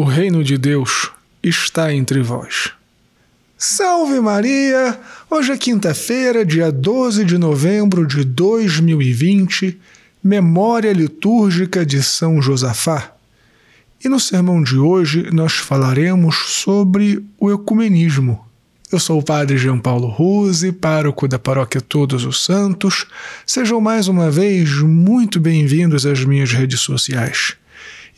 O reino de Deus está entre vós. Salve Maria! Hoje é quinta-feira, dia 12 de novembro de 2020, memória litúrgica de São Josafá. E no sermão de hoje nós falaremos sobre o ecumenismo. Eu sou o Padre Jean Paulo Ruse, pároco da Paróquia Todos os Santos. Sejam mais uma vez muito bem-vindos às minhas redes sociais.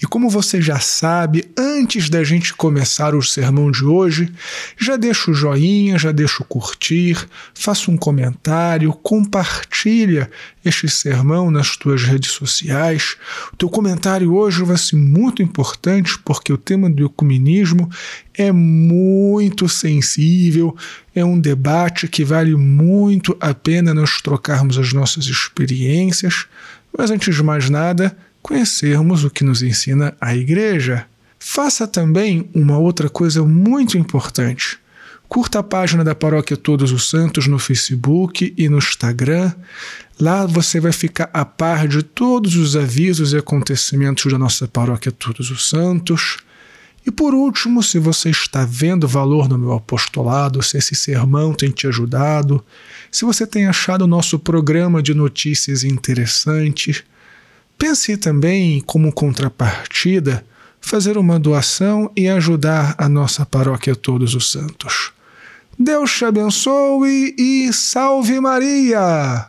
E como você já sabe, antes da gente começar o sermão de hoje, já deixa o joinha, já deixa o curtir, faça um comentário, compartilha este sermão nas tuas redes sociais. O teu comentário hoje vai ser muito importante porque o tema do ecumenismo é muito sensível, é um debate que vale muito a pena nós trocarmos as nossas experiências. Mas antes de mais nada, conhecermos o que nos ensina a Igreja. Faça também uma outra coisa muito importante. Curta a página da Paróquia Todos os Santos no Facebook e no Instagram. Lá você vai ficar a par de todos os avisos e acontecimentos da nossa Paróquia Todos os Santos. E por último, se você está vendo valor no meu apostolado, se esse sermão tem te ajudado, se você tem achado o nosso programa de notícias interessante, Pense também, como contrapartida, fazer uma doação e ajudar a nossa paróquia Todos os Santos. Deus te abençoe e salve Maria!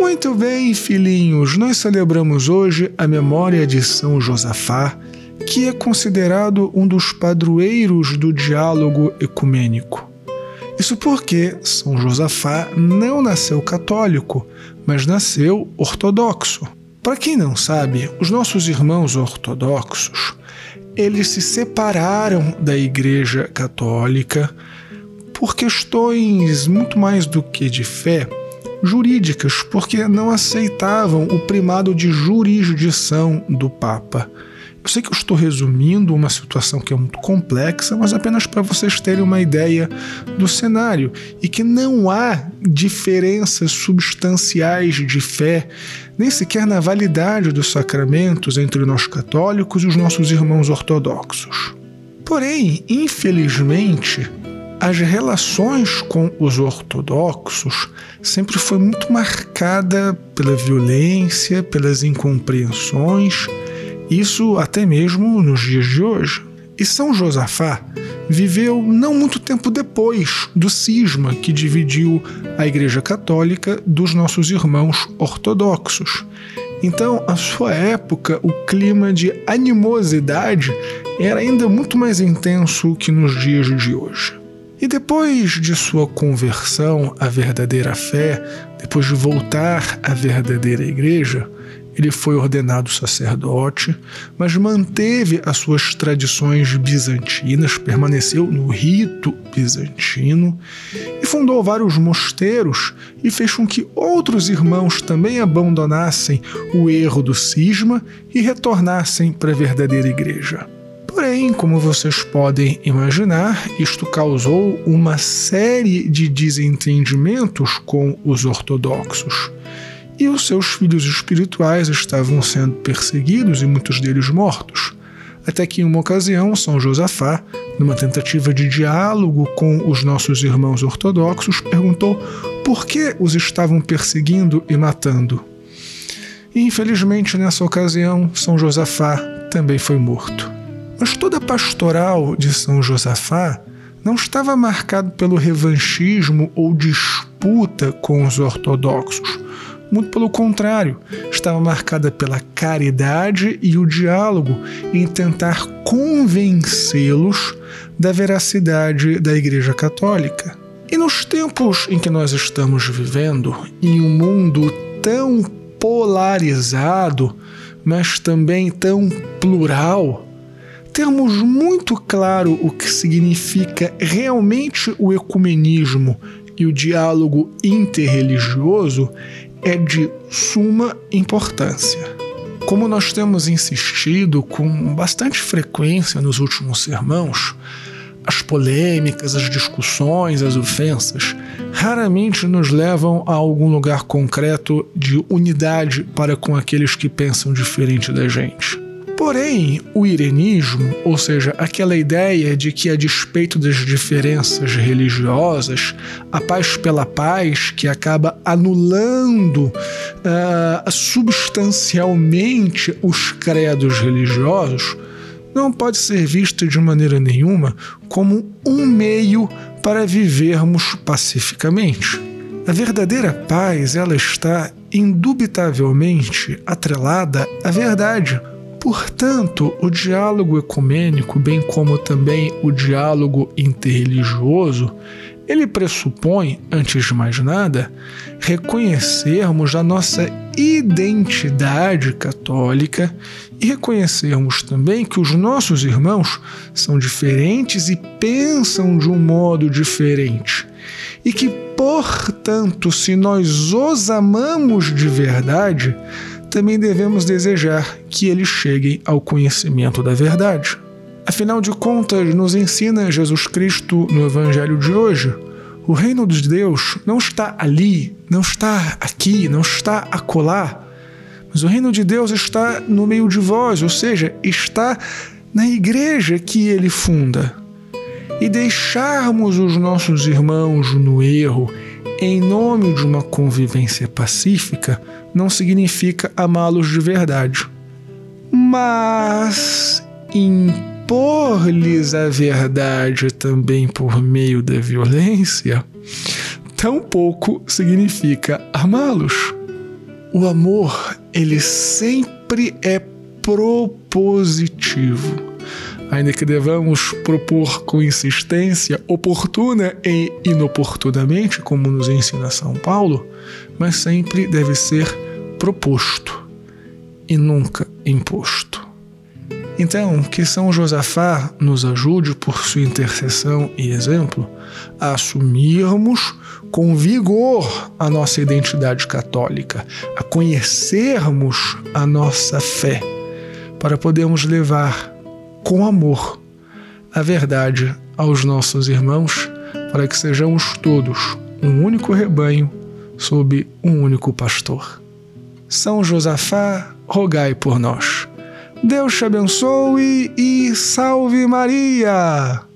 Muito bem, filhinhos, nós celebramos hoje a memória de São Josafá, que é considerado um dos padroeiros do diálogo ecumênico. Isso porque São Josafá não nasceu católico, mas nasceu ortodoxo. Para quem não sabe, os nossos irmãos ortodoxos, eles se separaram da Igreja Católica por questões muito mais do que de fé, jurídicas, porque não aceitavam o primado de jurisdição do Papa. Eu sei que eu estou resumindo uma situação que é muito complexa, mas apenas para vocês terem uma ideia do cenário e que não há diferenças substanciais de fé, nem sequer na validade dos sacramentos entre nós católicos e os nossos irmãos ortodoxos. Porém, infelizmente, as relações com os ortodoxos sempre foi muito marcada pela violência, pelas incompreensões isso até mesmo nos dias de hoje. E São Josafá viveu não muito tempo depois do cisma que dividiu a Igreja Católica dos nossos irmãos ortodoxos. Então, à sua época, o clima de animosidade era ainda muito mais intenso que nos dias de hoje. E depois de sua conversão à verdadeira fé, depois de voltar à verdadeira igreja, ele foi ordenado sacerdote, mas manteve as suas tradições bizantinas, permaneceu no rito bizantino e fundou vários mosteiros e fez com que outros irmãos também abandonassem o erro do cisma e retornassem para a verdadeira igreja. Porém, como vocês podem imaginar, isto causou uma série de desentendimentos com os ortodoxos e os seus filhos espirituais estavam sendo perseguidos e muitos deles mortos. Até que em uma ocasião, São Josafá, numa tentativa de diálogo com os nossos irmãos ortodoxos, perguntou por que os estavam perseguindo e matando. E infelizmente nessa ocasião, São Josafá também foi morto. Mas toda a pastoral de São Josafá não estava marcado pelo revanchismo ou disputa com os ortodoxos, muito pelo contrário, estava marcada pela caridade e o diálogo em tentar convencê-los da veracidade da Igreja Católica. E nos tempos em que nós estamos vivendo, em um mundo tão polarizado, mas também tão plural, temos muito claro o que significa realmente o ecumenismo e o diálogo interreligioso é de suma importância. Como nós temos insistido com bastante frequência nos últimos sermãos, as polêmicas, as discussões, as ofensas raramente nos levam a algum lugar concreto de unidade para com aqueles que pensam diferente da gente. Porém, o irenismo, ou seja, aquela ideia de que, a despeito das diferenças religiosas, a paz pela paz, que acaba anulando uh, substancialmente os credos religiosos, não pode ser vista de maneira nenhuma como um meio para vivermos pacificamente. A verdadeira paz, ela está indubitavelmente atrelada à verdade. Portanto, o diálogo ecumênico, bem como também o diálogo interreligioso, ele pressupõe, antes de mais nada, reconhecermos a nossa identidade católica e reconhecermos também que os nossos irmãos são diferentes e pensam de um modo diferente. E que, portanto, se nós os amamos de verdade, também devemos desejar que eles cheguem ao conhecimento da verdade. Afinal de contas, nos ensina Jesus Cristo no Evangelho de hoje. O reino de Deus não está ali, não está aqui, não está acolá, mas o reino de Deus está no meio de vós, ou seja, está na igreja que ele funda. E deixarmos os nossos irmãos no erro em nome de uma convivência pacífica não significa amá-los de verdade. Mas impor-lhes a verdade também por meio da violência, tampouco significa amá-los. O amor, ele sempre é propositivo. Ainda que devamos propor com insistência, oportuna e inoportunamente, como nos ensina São Paulo, mas sempre deve ser proposto e nunca imposto. Então, que São Josafá nos ajude, por sua intercessão e exemplo, a assumirmos com vigor a nossa identidade católica, a conhecermos a nossa fé, para podermos levar com amor a verdade aos nossos irmãos, para que sejamos todos um único rebanho sob um único pastor. São Josafá, rogai por nós. Deus te abençoe e salve Maria!